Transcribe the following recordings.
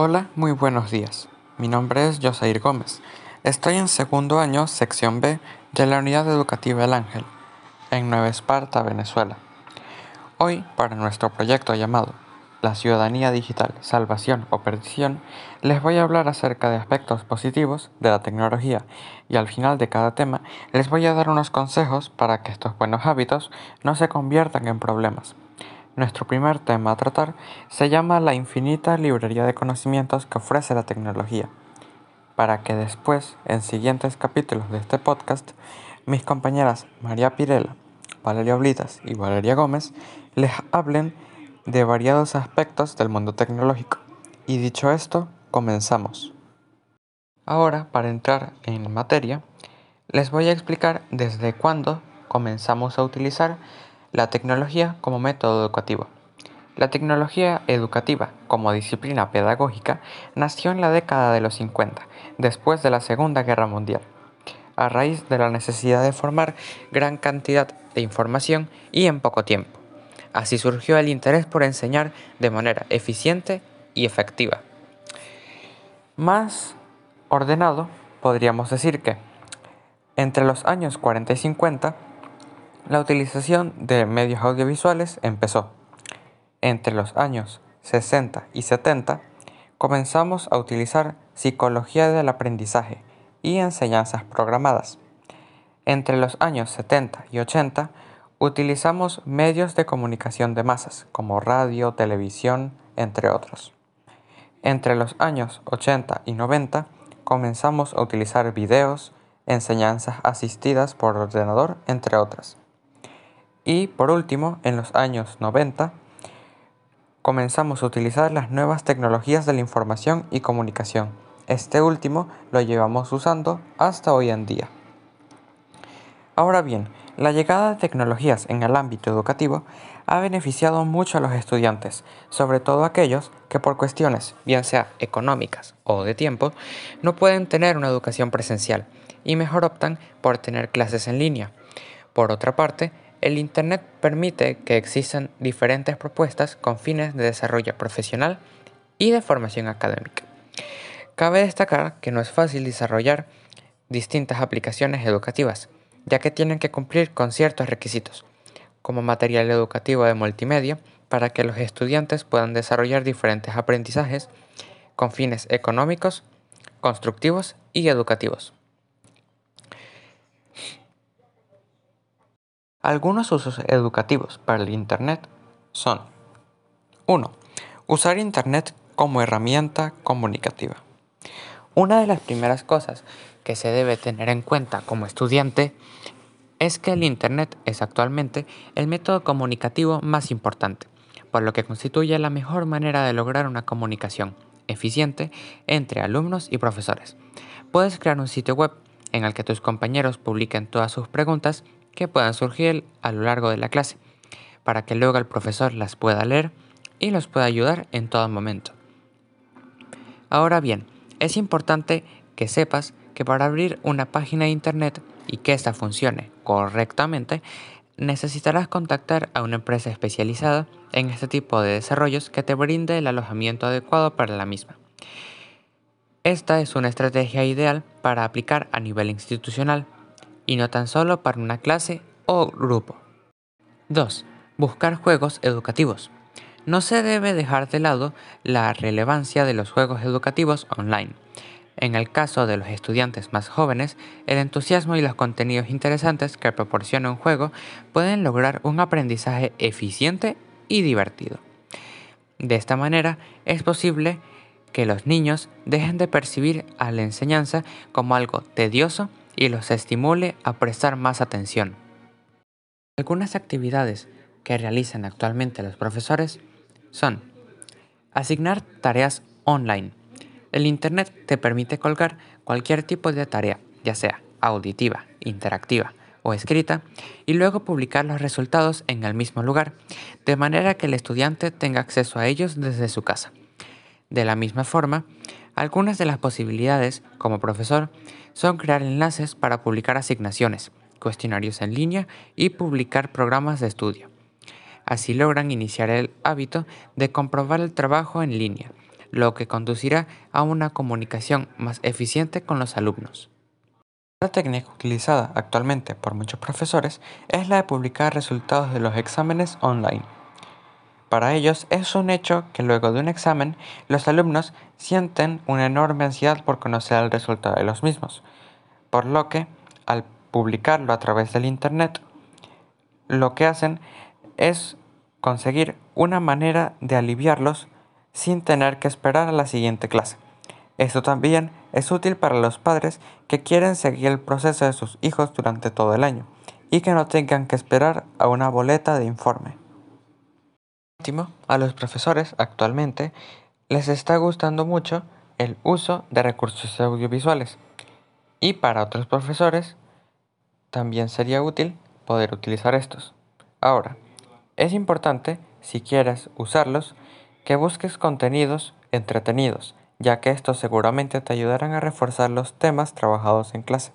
Hola, muy buenos días. Mi nombre es Josair Gómez. Estoy en segundo año, sección B, de la Unidad Educativa El Ángel, en Nueva Esparta, Venezuela. Hoy, para nuestro proyecto llamado La Ciudadanía Digital, Salvación o Perdición, les voy a hablar acerca de aspectos positivos de la tecnología y al final de cada tema les voy a dar unos consejos para que estos buenos hábitos no se conviertan en problemas. Nuestro primer tema a tratar se llama la infinita librería de conocimientos que ofrece la tecnología, para que después, en siguientes capítulos de este podcast, mis compañeras María Pirela, Valeria Oblitas y Valeria Gómez les hablen de variados aspectos del mundo tecnológico. Y dicho esto, comenzamos. Ahora, para entrar en materia, les voy a explicar desde cuándo comenzamos a utilizar la tecnología como método educativo. La tecnología educativa como disciplina pedagógica nació en la década de los 50, después de la Segunda Guerra Mundial, a raíz de la necesidad de formar gran cantidad de información y en poco tiempo. Así surgió el interés por enseñar de manera eficiente y efectiva. Más ordenado, podríamos decir que entre los años 40 y 50 la utilización de medios audiovisuales empezó. Entre los años 60 y 70 comenzamos a utilizar psicología del aprendizaje y enseñanzas programadas. Entre los años 70 y 80 utilizamos medios de comunicación de masas como radio, televisión, entre otros. Entre los años 80 y 90 comenzamos a utilizar videos, enseñanzas asistidas por ordenador, entre otras. Y por último, en los años 90, comenzamos a utilizar las nuevas tecnologías de la información y comunicación. Este último lo llevamos usando hasta hoy en día. Ahora bien, la llegada de tecnologías en el ámbito educativo ha beneficiado mucho a los estudiantes, sobre todo aquellos que por cuestiones, bien sea económicas o de tiempo, no pueden tener una educación presencial y mejor optan por tener clases en línea. Por otra parte, el Internet permite que existan diferentes propuestas con fines de desarrollo profesional y de formación académica. Cabe destacar que no es fácil desarrollar distintas aplicaciones educativas, ya que tienen que cumplir con ciertos requisitos, como material educativo de multimedia, para que los estudiantes puedan desarrollar diferentes aprendizajes con fines económicos, constructivos y educativos. Algunos usos educativos para el Internet son 1. Usar Internet como herramienta comunicativa. Una de las primeras cosas que se debe tener en cuenta como estudiante es que el Internet es actualmente el método comunicativo más importante, por lo que constituye la mejor manera de lograr una comunicación eficiente entre alumnos y profesores. Puedes crear un sitio web en el que tus compañeros publiquen todas sus preguntas que puedan surgir a lo largo de la clase, para que luego el profesor las pueda leer y los pueda ayudar en todo momento. Ahora bien, es importante que sepas que para abrir una página de internet y que ésta funcione correctamente, necesitarás contactar a una empresa especializada en este tipo de desarrollos que te brinde el alojamiento adecuado para la misma. Esta es una estrategia ideal para aplicar a nivel institucional y no tan solo para una clase o grupo. 2. Buscar juegos educativos. No se debe dejar de lado la relevancia de los juegos educativos online. En el caso de los estudiantes más jóvenes, el entusiasmo y los contenidos interesantes que proporciona un juego pueden lograr un aprendizaje eficiente y divertido. De esta manera, es posible que los niños dejen de percibir a la enseñanza como algo tedioso y los estimule a prestar más atención. Algunas actividades que realizan actualmente los profesores son asignar tareas online. El Internet te permite colgar cualquier tipo de tarea, ya sea auditiva, interactiva o escrita, y luego publicar los resultados en el mismo lugar, de manera que el estudiante tenga acceso a ellos desde su casa. De la misma forma, algunas de las posibilidades, como profesor, son crear enlaces para publicar asignaciones, cuestionarios en línea y publicar programas de estudio. Así logran iniciar el hábito de comprobar el trabajo en línea, lo que conducirá a una comunicación más eficiente con los alumnos. La técnica utilizada actualmente por muchos profesores es la de publicar resultados de los exámenes online. Para ellos es un hecho que luego de un examen los alumnos sienten una enorme ansiedad por conocer el resultado de los mismos, por lo que al publicarlo a través del Internet, lo que hacen es conseguir una manera de aliviarlos sin tener que esperar a la siguiente clase. Esto también es útil para los padres que quieren seguir el proceso de sus hijos durante todo el año y que no tengan que esperar a una boleta de informe. A los profesores actualmente les está gustando mucho el uso de recursos audiovisuales y para otros profesores también sería útil poder utilizar estos. Ahora, es importante, si quieres usarlos, que busques contenidos entretenidos, ya que estos seguramente te ayudarán a reforzar los temas trabajados en clase.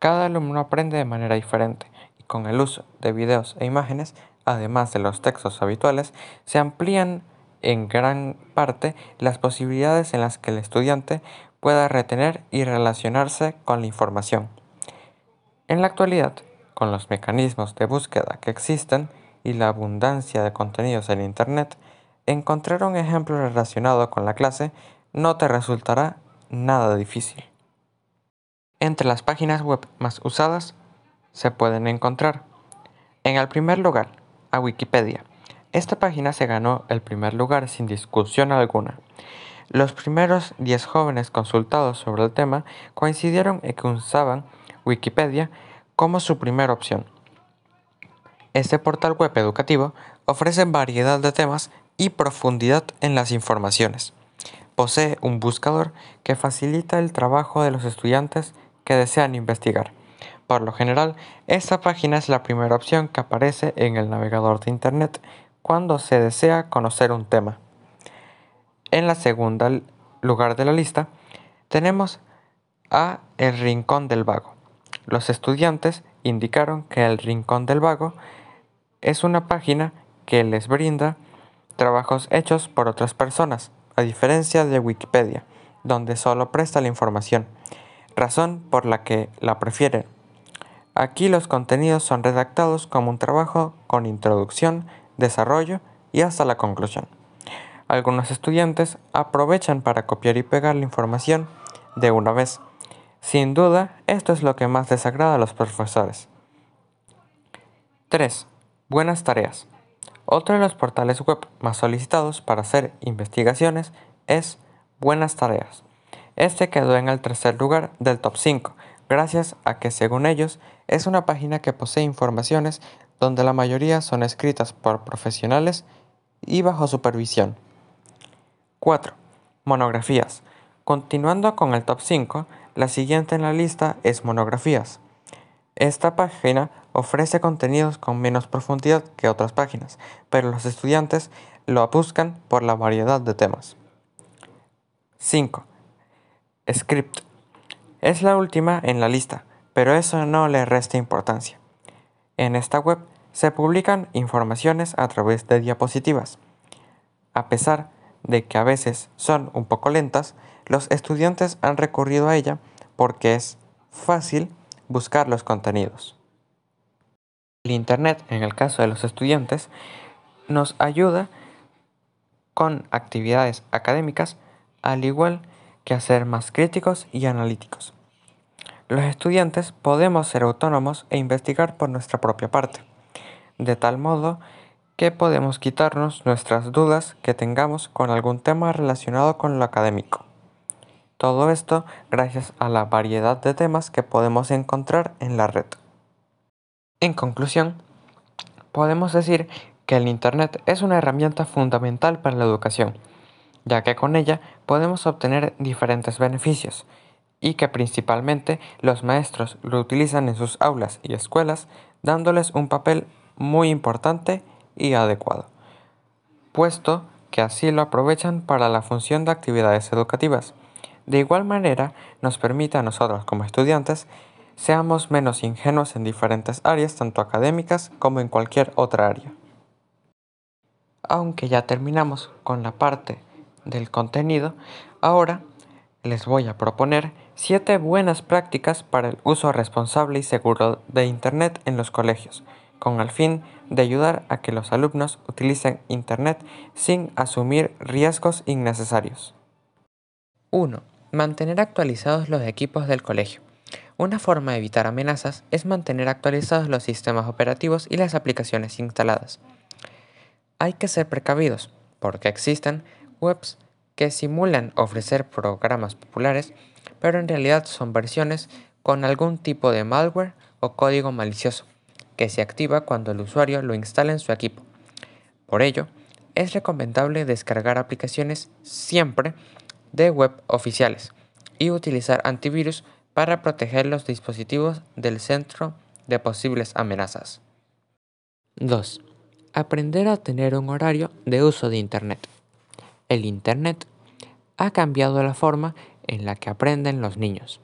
Cada alumno aprende de manera diferente y con el uso de videos e imágenes, además de los textos habituales, se amplían en gran parte las posibilidades en las que el estudiante pueda retener y relacionarse con la información. En la actualidad, con los mecanismos de búsqueda que existen, y la abundancia de contenidos en Internet, encontrar un ejemplo relacionado con la clase no te resultará nada difícil. Entre las páginas web más usadas se pueden encontrar, en el primer lugar, Wikipedia. Esta página se ganó el primer lugar sin discusión alguna. Los primeros 10 jóvenes consultados sobre el tema coincidieron en que usaban Wikipedia como su primera opción. Este portal web educativo ofrece variedad de temas y profundidad en las informaciones. Posee un buscador que facilita el trabajo de los estudiantes que desean investigar. Por lo general, esta página es la primera opción que aparece en el navegador de Internet cuando se desea conocer un tema. En la segunda lugar de la lista tenemos a El Rincón del Vago. Los estudiantes indicaron que El Rincón del Vago es una página que les brinda trabajos hechos por otras personas, a diferencia de Wikipedia, donde solo presta la información, razón por la que la prefieren. Aquí los contenidos son redactados como un trabajo con introducción, desarrollo y hasta la conclusión. Algunos estudiantes aprovechan para copiar y pegar la información de una vez. Sin duda, esto es lo que más desagrada a los profesores. 3. Buenas tareas. Otro de los portales web más solicitados para hacer investigaciones es Buenas tareas. Este quedó en el tercer lugar del top 5, gracias a que según ellos es una página que posee informaciones donde la mayoría son escritas por profesionales y bajo supervisión. 4. Monografías. Continuando con el top 5, la siguiente en la lista es monografías. Esta página ofrece contenidos con menos profundidad que otras páginas, pero los estudiantes lo buscan por la variedad de temas. 5. Script. Es la última en la lista, pero eso no le resta importancia. En esta web se publican informaciones a través de diapositivas. A pesar de que a veces son un poco lentas, los estudiantes han recurrido a ella porque es fácil buscar los contenidos. El Internet, en el caso de los estudiantes, nos ayuda con actividades académicas, al igual que a ser más críticos y analíticos. Los estudiantes podemos ser autónomos e investigar por nuestra propia parte, de tal modo que podemos quitarnos nuestras dudas que tengamos con algún tema relacionado con lo académico. Todo esto gracias a la variedad de temas que podemos encontrar en la red. En conclusión, podemos decir que el Internet es una herramienta fundamental para la educación, ya que con ella podemos obtener diferentes beneficios y que principalmente los maestros lo utilizan en sus aulas y escuelas dándoles un papel muy importante y adecuado, puesto que así lo aprovechan para la función de actividades educativas de igual manera, nos permite a nosotros como estudiantes seamos menos ingenuos en diferentes áreas, tanto académicas como en cualquier otra área. Aunque ya terminamos con la parte del contenido, ahora les voy a proponer 7 buenas prácticas para el uso responsable y seguro de Internet en los colegios, con el fin de ayudar a que los alumnos utilicen Internet sin asumir riesgos innecesarios. 1. Mantener actualizados los equipos del colegio. Una forma de evitar amenazas es mantener actualizados los sistemas operativos y las aplicaciones instaladas. Hay que ser precavidos, porque existen webs que simulan ofrecer programas populares, pero en realidad son versiones con algún tipo de malware o código malicioso, que se activa cuando el usuario lo instala en su equipo. Por ello, es recomendable descargar aplicaciones siempre de web oficiales y utilizar antivirus para proteger los dispositivos del centro de posibles amenazas. 2. Aprender a tener un horario de uso de Internet. El Internet ha cambiado la forma en la que aprenden los niños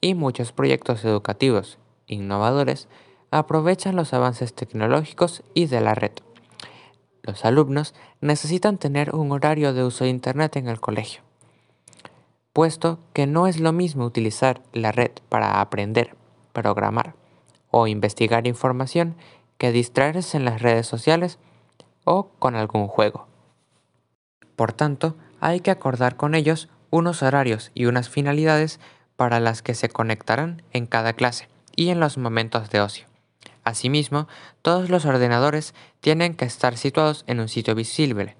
y muchos proyectos educativos innovadores aprovechan los avances tecnológicos y de la red. Los alumnos necesitan tener un horario de uso de Internet en el colegio puesto que no es lo mismo utilizar la red para aprender, programar o investigar información que distraerse en las redes sociales o con algún juego. Por tanto, hay que acordar con ellos unos horarios y unas finalidades para las que se conectarán en cada clase y en los momentos de ocio. Asimismo, todos los ordenadores tienen que estar situados en un sitio visible,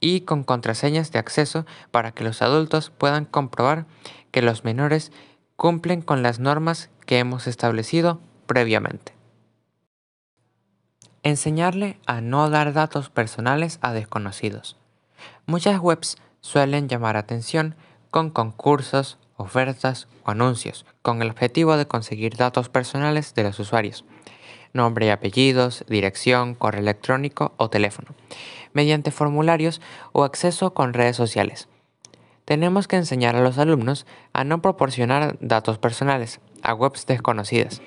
y con contraseñas de acceso para que los adultos puedan comprobar que los menores cumplen con las normas que hemos establecido previamente. Enseñarle a no dar datos personales a desconocidos. Muchas webs suelen llamar atención con concursos, ofertas o anuncios, con el objetivo de conseguir datos personales de los usuarios, nombre y apellidos, dirección, correo electrónico o teléfono mediante formularios o acceso con redes sociales. Tenemos que enseñar a los alumnos a no proporcionar datos personales a webs desconocidas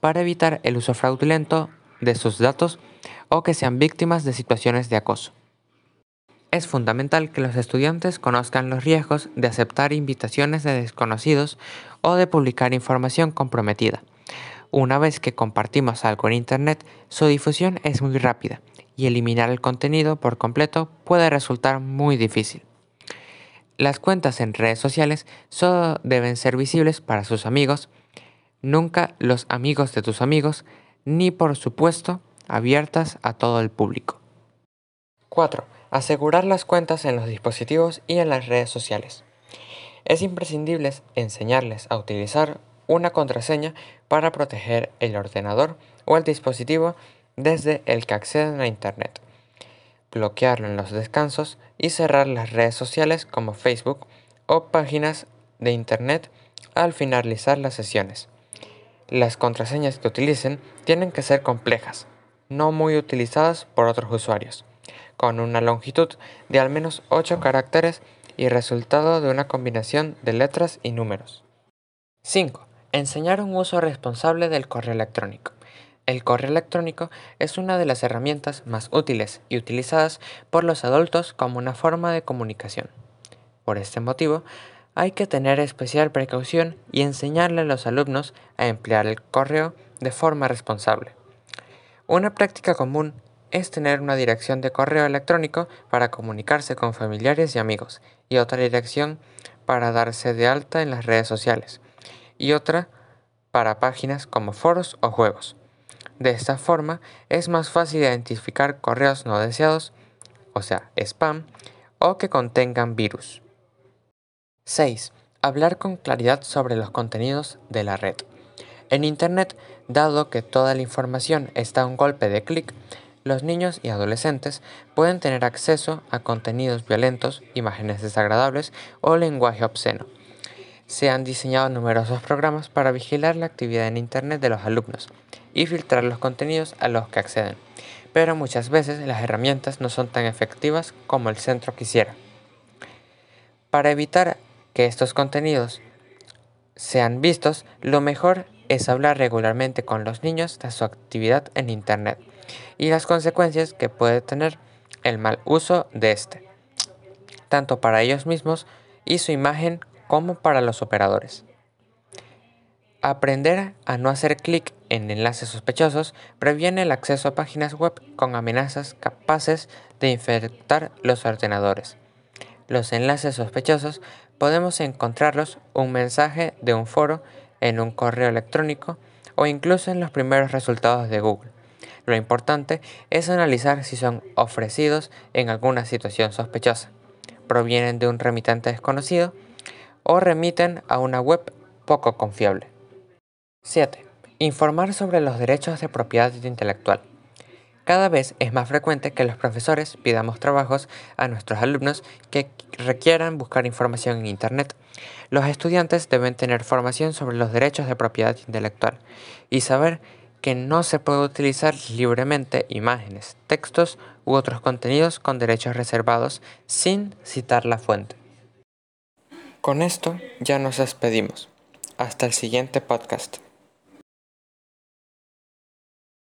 para evitar el uso fraudulento de sus datos o que sean víctimas de situaciones de acoso. Es fundamental que los estudiantes conozcan los riesgos de aceptar invitaciones de desconocidos o de publicar información comprometida. Una vez que compartimos algo en Internet, su difusión es muy rápida y eliminar el contenido por completo puede resultar muy difícil. Las cuentas en redes sociales solo deben ser visibles para sus amigos, nunca los amigos de tus amigos, ni por supuesto abiertas a todo el público. 4. Asegurar las cuentas en los dispositivos y en las redes sociales. Es imprescindible enseñarles a utilizar una contraseña para proteger el ordenador o el dispositivo desde el que acceden a Internet, bloquearlo en los descansos y cerrar las redes sociales como Facebook o páginas de Internet al finalizar las sesiones. Las contraseñas que utilicen tienen que ser complejas, no muy utilizadas por otros usuarios, con una longitud de al menos 8 caracteres y resultado de una combinación de letras y números. 5. Enseñar un uso responsable del correo electrónico. El correo electrónico es una de las herramientas más útiles y utilizadas por los adultos como una forma de comunicación. Por este motivo, hay que tener especial precaución y enseñarle a los alumnos a emplear el correo de forma responsable. Una práctica común es tener una dirección de correo electrónico para comunicarse con familiares y amigos y otra dirección para darse de alta en las redes sociales y otra para páginas como foros o juegos. De esta forma es más fácil identificar correos no deseados, o sea, spam, o que contengan virus. 6. Hablar con claridad sobre los contenidos de la red. En Internet, dado que toda la información está a un golpe de clic, los niños y adolescentes pueden tener acceso a contenidos violentos, imágenes desagradables o lenguaje obsceno. Se han diseñado numerosos programas para vigilar la actividad en Internet de los alumnos y filtrar los contenidos a los que acceden, pero muchas veces las herramientas no son tan efectivas como el centro quisiera. Para evitar que estos contenidos sean vistos, lo mejor es hablar regularmente con los niños de su actividad en Internet y las consecuencias que puede tener el mal uso de este. tanto para ellos mismos y su imagen como para los operadores. Aprender a no hacer clic en enlaces sospechosos previene el acceso a páginas web con amenazas capaces de infectar los ordenadores. Los enlaces sospechosos podemos encontrarlos un mensaje de un foro, en un correo electrónico o incluso en los primeros resultados de Google. Lo importante es analizar si son ofrecidos en alguna situación sospechosa, provienen de un remitente desconocido o remiten a una web poco confiable. 7. Informar sobre los derechos de propiedad intelectual. Cada vez es más frecuente que los profesores pidamos trabajos a nuestros alumnos que requieran buscar información en Internet. Los estudiantes deben tener formación sobre los derechos de propiedad intelectual y saber que no se puede utilizar libremente imágenes, textos u otros contenidos con derechos reservados sin citar la fuente. Con esto ya nos despedimos. Hasta el siguiente podcast.